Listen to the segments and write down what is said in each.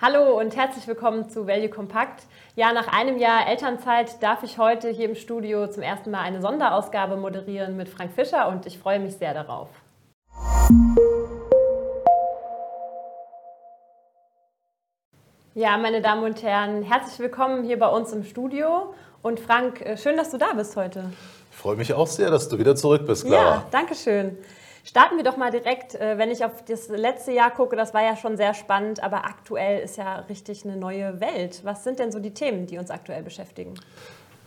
Hallo und herzlich willkommen zu Value Compact. Ja, nach einem Jahr Elternzeit darf ich heute hier im Studio zum ersten Mal eine Sonderausgabe moderieren mit Frank Fischer und ich freue mich sehr darauf. Ja, meine Damen und Herren, herzlich willkommen hier bei uns im Studio. Und Frank, äh, schön, dass du da bist heute. Ich freue mich auch sehr, dass du wieder zurück bist, Clara. Ja, danke schön. Starten wir doch mal direkt, äh, wenn ich auf das letzte Jahr gucke, das war ja schon sehr spannend, aber aktuell ist ja richtig eine neue Welt. Was sind denn so die Themen, die uns aktuell beschäftigen?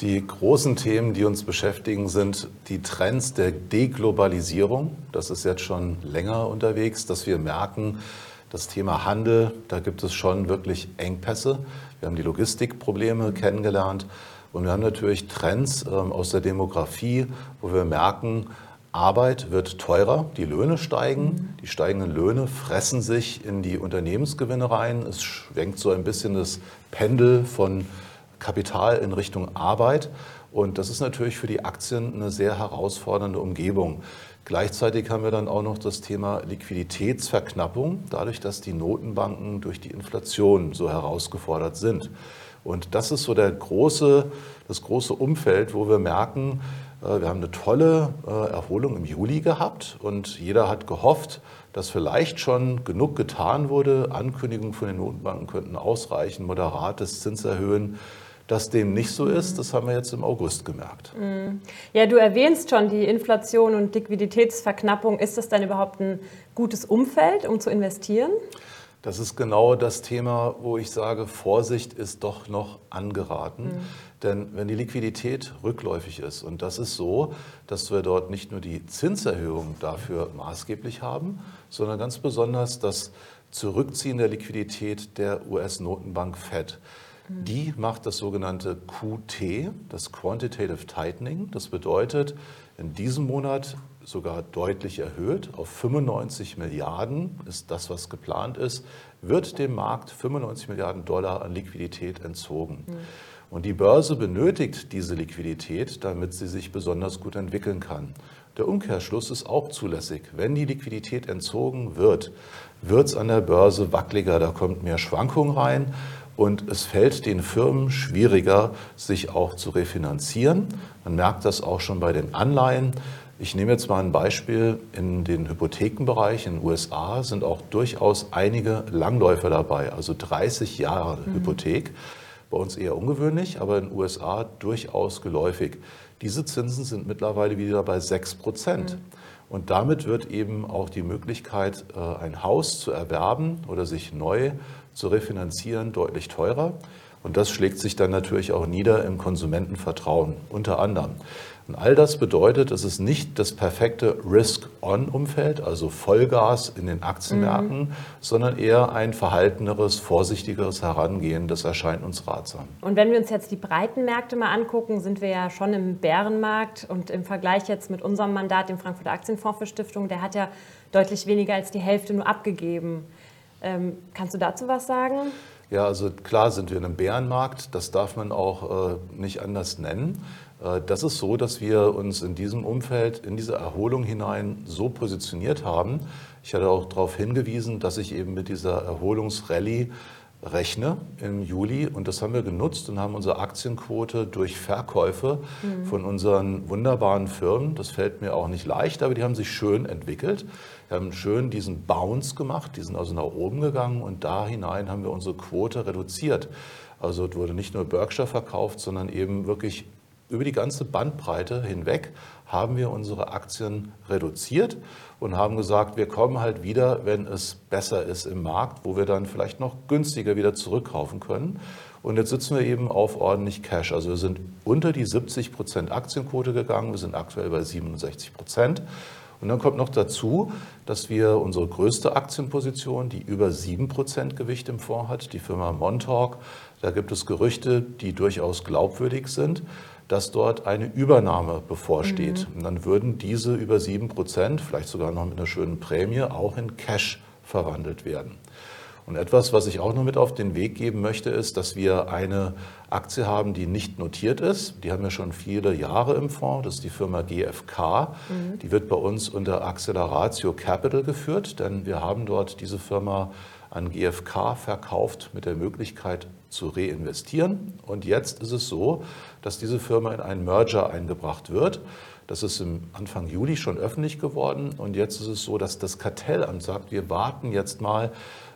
Die großen Themen, die uns beschäftigen, sind die Trends der Deglobalisierung. Das ist jetzt schon länger unterwegs, dass wir merken, das Thema Handel, da gibt es schon wirklich Engpässe. Wir haben die Logistikprobleme kennengelernt und wir haben natürlich Trends ähm, aus der Demografie, wo wir merken, Arbeit wird teurer, die Löhne steigen, die steigenden Löhne fressen sich in die Unternehmensgewinne rein. Es schwenkt so ein bisschen das Pendel von Kapital in Richtung Arbeit. Und das ist natürlich für die Aktien eine sehr herausfordernde Umgebung. Gleichzeitig haben wir dann auch noch das Thema Liquiditätsverknappung, dadurch, dass die Notenbanken durch die Inflation so herausgefordert sind. Und das ist so der große, das große Umfeld, wo wir merken, wir haben eine tolle äh, Erholung im Juli gehabt und jeder hat gehofft, dass vielleicht schon genug getan wurde. Ankündigungen von den Notenbanken könnten ausreichen, moderates Zinserhöhen. Dass dem nicht so ist, das haben wir jetzt im August gemerkt. Mhm. Ja, du erwähnst schon die Inflation und Liquiditätsverknappung. Ist das denn überhaupt ein gutes Umfeld, um zu investieren? Das ist genau das Thema, wo ich sage, Vorsicht ist doch noch angeraten. Mhm. Denn wenn die Liquidität rückläufig ist, und das ist so, dass wir dort nicht nur die Zinserhöhung dafür maßgeblich haben, sondern ganz besonders das Zurückziehen der Liquidität der US-Notenbank Fed. Die macht das sogenannte QT, das Quantitative Tightening. Das bedeutet, in diesem Monat sogar deutlich erhöht auf 95 Milliarden, ist das, was geplant ist, wird dem Markt 95 Milliarden Dollar an Liquidität entzogen. Mhm. Und die Börse benötigt diese Liquidität, damit sie sich besonders gut entwickeln kann. Der Umkehrschluss ist auch zulässig. Wenn die Liquidität entzogen wird, wird es an der Börse wackeliger, da kommt mehr Schwankung rein und es fällt den Firmen schwieriger, sich auch zu refinanzieren. Man merkt das auch schon bei den Anleihen. Ich nehme jetzt mal ein Beispiel. In den Hypothekenbereich in den USA sind auch durchaus einige Langläufer dabei, also 30 Jahre mhm. Hypothek. Bei uns eher ungewöhnlich, aber in den USA durchaus geläufig. Diese Zinsen sind mittlerweile wieder bei 6 Prozent. Mhm. Und damit wird eben auch die Möglichkeit, äh, ein Haus zu erwerben oder sich neu zu refinanzieren, deutlich teurer. Und das schlägt sich dann natürlich auch nieder im Konsumentenvertrauen, unter anderem. Und all das bedeutet, es ist nicht das perfekte Risk-on-Umfeld, also Vollgas in den Aktienmärkten, mhm. sondern eher ein verhalteneres, vorsichtigeres Herangehen. Das erscheint uns ratsam. Und wenn wir uns jetzt die breiten Märkte mal angucken, sind wir ja schon im Bärenmarkt. Und im Vergleich jetzt mit unserem Mandat, dem Frankfurter Aktienfonds für Stiftung, der hat ja deutlich weniger als die Hälfte nur abgegeben. Ähm, kannst du dazu was sagen? Ja, also klar sind wir in einem Bärenmarkt, das darf man auch äh, nicht anders nennen. Äh, das ist so, dass wir uns in diesem Umfeld, in diese Erholung hinein so positioniert haben. Ich hatte auch darauf hingewiesen, dass ich eben mit dieser Erholungsrallye rechne im Juli und das haben wir genutzt und haben unsere Aktienquote durch Verkäufe mhm. von unseren wunderbaren Firmen, das fällt mir auch nicht leicht, aber die haben sich schön entwickelt. Wir haben schön diesen Bounce gemacht, die sind also nach oben gegangen und da hinein haben wir unsere Quote reduziert. Also wurde nicht nur Berkshire verkauft, sondern eben wirklich über die ganze Bandbreite hinweg haben wir unsere Aktien reduziert und haben gesagt, wir kommen halt wieder, wenn es besser ist im Markt, wo wir dann vielleicht noch günstiger wieder zurückkaufen können. Und jetzt sitzen wir eben auf ordentlich Cash. Also wir sind unter die 70 Prozent Aktienquote gegangen. Wir sind aktuell bei 67 Prozent. Und dann kommt noch dazu, dass wir unsere größte Aktienposition, die über 7 Prozent Gewicht im Fonds hat, die Firma Montauk, da gibt es Gerüchte, die durchaus glaubwürdig sind dass dort eine Übernahme bevorsteht. Mhm. Und dann würden diese über 7 Prozent, vielleicht sogar noch mit einer schönen Prämie, auch in Cash verwandelt werden. Und etwas, was ich auch noch mit auf den Weg geben möchte, ist, dass wir eine Aktie haben, die nicht notiert ist. Die haben wir schon viele Jahre im Fonds. Das ist die Firma GFK. Mhm. Die wird bei uns unter Acceleratio Capital geführt, denn wir haben dort diese Firma an GfK verkauft mit der Möglichkeit zu reinvestieren. Und jetzt ist es so, dass diese Firma in einen Merger eingebracht wird. Das ist im Anfang Juli schon öffentlich geworden. Und jetzt ist es so, dass das Kartellamt sagt, wir warten jetzt mal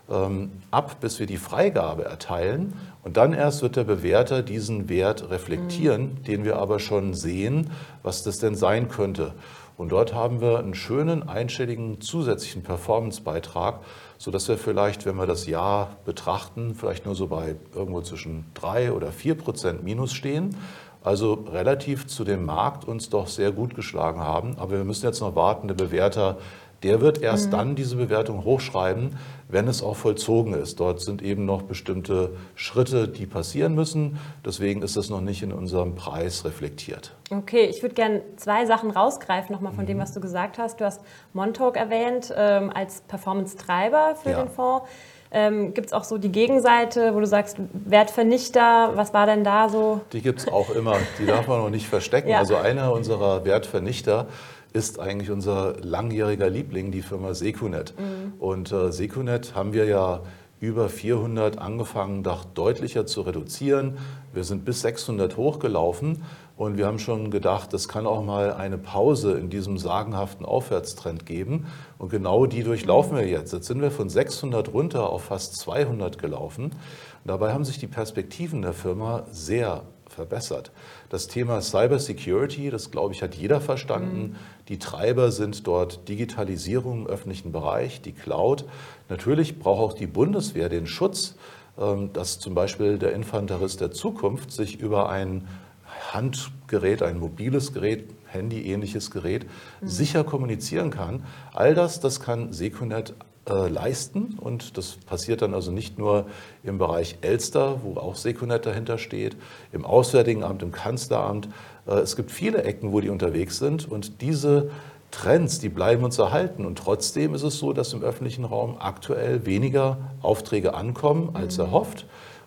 ähm, ab, bis wir die Freigabe erteilen. Und dann erst wird der Bewerter diesen Wert reflektieren, mhm. den wir aber schon sehen, was das denn sein könnte. Und dort haben wir einen schönen einstelligen zusätzlichen Performance-Beitrag, sodass wir vielleicht, wenn wir das Jahr betrachten, vielleicht nur so bei irgendwo zwischen drei oder vier Prozent Minus stehen. Also relativ zu dem Markt uns doch sehr gut geschlagen haben. Aber wir müssen jetzt noch warten, der Bewerter der wird erst mhm. dann diese Bewertung hochschreiben, wenn es auch vollzogen ist. Dort sind eben noch bestimmte Schritte, die passieren müssen. Deswegen ist das noch nicht in unserem Preis reflektiert. Okay, ich würde gerne zwei Sachen rausgreifen, nochmal von mhm. dem, was du gesagt hast. Du hast Montauk erwähnt ähm, als Performance-Treiber für ja. den Fonds. Ähm, gibt es auch so die Gegenseite, wo du sagst, Wertvernichter, was war denn da so? Die gibt es auch immer, die darf man noch nicht verstecken. ja. Also einer unserer Wertvernichter ist eigentlich unser langjähriger Liebling, die Firma Secunet. Mhm. Und äh, Secunet haben wir ja über 400 angefangen, doch deutlicher zu reduzieren. Wir sind bis 600 hochgelaufen und wir haben schon gedacht, es kann auch mal eine Pause in diesem sagenhaften Aufwärtstrend geben. Und genau die durchlaufen wir jetzt. Jetzt sind wir von 600 runter auf fast 200 gelaufen. Und dabei haben sich die Perspektiven der Firma sehr verbessert. Das Thema Cybersecurity, das glaube ich, hat jeder verstanden. Mhm. Die Treiber sind dort Digitalisierung im öffentlichen Bereich, die Cloud. Natürlich braucht auch die Bundeswehr den Schutz, ähm, dass zum Beispiel der Infanterist der Zukunft sich über ein Handgerät, ein mobiles Gerät, Handy-ähnliches Gerät mhm. sicher kommunizieren kann. All das, das kann Secunet äh, leisten. Und das passiert dann also nicht nur im Bereich Elster, wo auch Sekunet dahinter steht, im Auswärtigen Amt, im Kanzleramt. Äh, es gibt viele Ecken, wo die unterwegs sind. Und diese Trends, die bleiben uns erhalten. Und trotzdem ist es so, dass im öffentlichen Raum aktuell weniger Aufträge ankommen als mhm.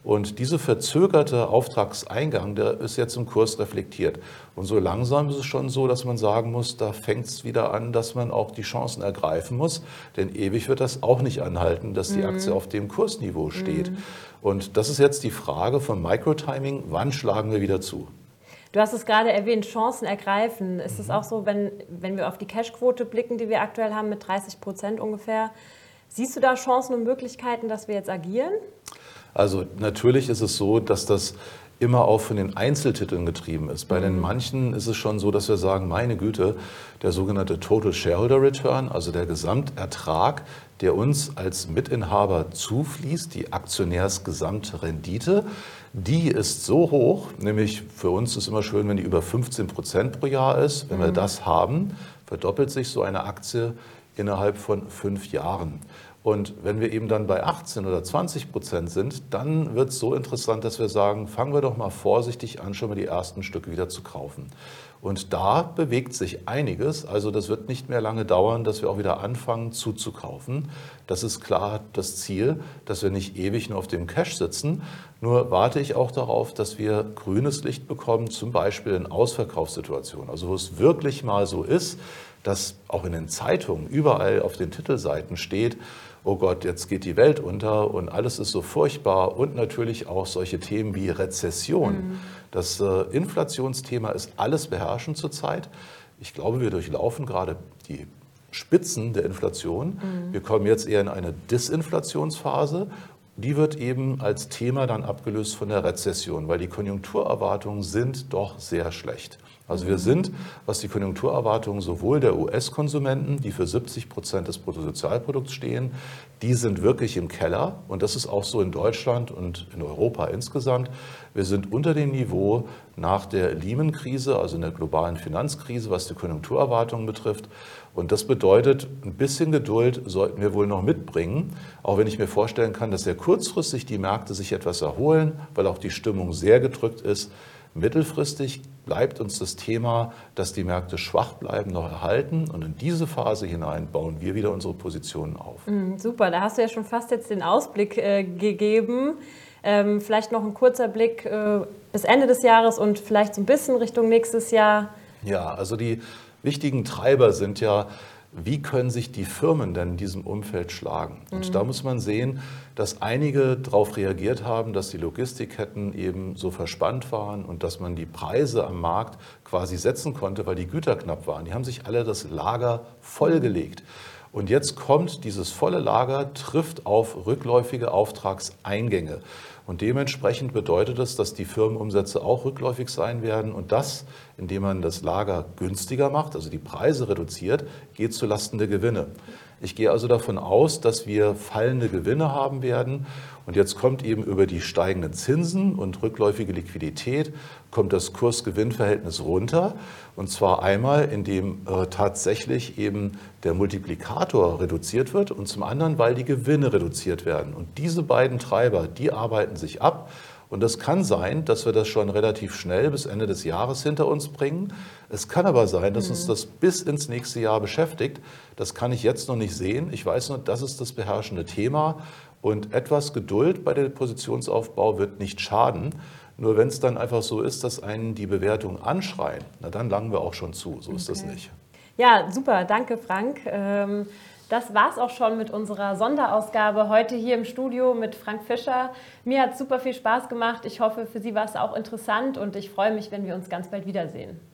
Und diese verzögerte Auftragseingang, der ist jetzt im Kurs reflektiert. Und so langsam ist es schon so, dass man sagen muss, da fängt es wieder an, dass man auch die Chancen ergreifen muss. Denn ewig wird das auch nicht anhalten, dass die mhm. Aktie auf dem Kursniveau steht. Mhm. Und das ist jetzt die Frage vom Microtiming, wann schlagen wir wieder zu? Du hast es gerade erwähnt, Chancen ergreifen. Ist es mhm. auch so, wenn, wenn wir auf die Cashquote blicken, die wir aktuell haben mit 30 Prozent ungefähr, siehst du da Chancen und Möglichkeiten, dass wir jetzt agieren? Also natürlich ist es so, dass das immer auch von den Einzeltiteln getrieben ist. Bei den mhm. manchen ist es schon so, dass wir sagen, meine Güte, der sogenannte Total Shareholder Return, also der Gesamtertrag, der uns als Mitinhaber zufließt, die Aktionärsgesamtrendite, die ist so hoch, nämlich für uns ist immer schön, wenn die über 15 Prozent pro Jahr ist. Wenn mhm. wir das haben, verdoppelt sich so eine Aktie innerhalb von fünf Jahren. Und wenn wir eben dann bei 18 oder 20 Prozent sind, dann wird es so interessant, dass wir sagen, fangen wir doch mal vorsichtig an, schon mal die ersten Stücke wieder zu kaufen. Und da bewegt sich einiges. Also das wird nicht mehr lange dauern, dass wir auch wieder anfangen zuzukaufen. Das ist klar das Ziel, dass wir nicht ewig nur auf dem Cash sitzen. Nur warte ich auch darauf, dass wir grünes Licht bekommen, zum Beispiel in Ausverkaufssituationen. Also wo es wirklich mal so ist, dass auch in den Zeitungen überall auf den Titelseiten steht, oh Gott, jetzt geht die Welt unter und alles ist so furchtbar und natürlich auch solche Themen wie Rezession. Mhm. Das äh, Inflationsthema ist alles beherrschend zurzeit. Ich glaube, wir durchlaufen gerade die Spitzen der Inflation. Mhm. Wir kommen jetzt eher in eine Disinflationsphase. Die wird eben als Thema dann abgelöst von der Rezession, weil die Konjunkturerwartungen sind doch sehr schlecht. Also wir sind, was die Konjunkturerwartungen sowohl der US-Konsumenten, die für 70 Prozent des Bruttosozialprodukts stehen, die sind wirklich im Keller. Und das ist auch so in Deutschland und in Europa insgesamt. Wir sind unter dem Niveau nach der Lehman-Krise, also in der globalen Finanzkrise, was die Konjunkturerwartungen betrifft. Und das bedeutet, ein bisschen Geduld sollten wir wohl noch mitbringen, auch wenn ich mir vorstellen kann, dass sehr kurzfristig die Märkte sich etwas erholen, weil auch die Stimmung sehr gedrückt ist. Mittelfristig bleibt uns das Thema, dass die Märkte schwach bleiben, noch erhalten. Und in diese Phase hinein bauen wir wieder unsere Positionen auf. Mhm, super, da hast du ja schon fast jetzt den Ausblick äh, gegeben. Ähm, vielleicht noch ein kurzer Blick äh, bis Ende des Jahres und vielleicht so ein bisschen Richtung nächstes Jahr. Ja, also die wichtigen Treiber sind ja wie können sich die Firmen denn in diesem Umfeld schlagen? Und mhm. da muss man sehen, dass einige darauf reagiert haben, dass die Logistikketten eben so verspannt waren und dass man die Preise am Markt quasi setzen konnte, weil die Güter knapp waren. Die haben sich alle das Lager vollgelegt. Und jetzt kommt dieses volle Lager, trifft auf rückläufige Auftragseingänge. Und dementsprechend bedeutet es, dass die Firmenumsätze auch rückläufig sein werden. Und das, indem man das Lager günstiger macht, also die Preise reduziert, geht zulasten der Gewinne. Ich gehe also davon aus, dass wir fallende Gewinne haben werden. Und jetzt kommt eben über die steigenden Zinsen und rückläufige Liquidität, kommt das Kurs-Gewinn-Verhältnis runter. Und zwar einmal, indem äh, tatsächlich eben der Multiplikator reduziert wird und zum anderen, weil die Gewinne reduziert werden. Und diese beiden Treiber, die arbeiten sich ab. Und das kann sein, dass wir das schon relativ schnell bis Ende des Jahres hinter uns bringen. Es kann aber sein, dass uns mhm. das bis ins nächste Jahr beschäftigt. Das kann ich jetzt noch nicht sehen. Ich weiß nur, das ist das beherrschende Thema. Und etwas Geduld bei dem Positionsaufbau wird nicht schaden. Nur wenn es dann einfach so ist, dass einen die Bewertung anschreien, na dann langen wir auch schon zu. So ist das nicht. Ja, super. Danke, Frank. Ähm das war es auch schon mit unserer Sonderausgabe heute hier im Studio mit Frank Fischer. Mir hat super viel Spaß gemacht. Ich hoffe, für Sie war es auch interessant und ich freue mich, wenn wir uns ganz bald wiedersehen.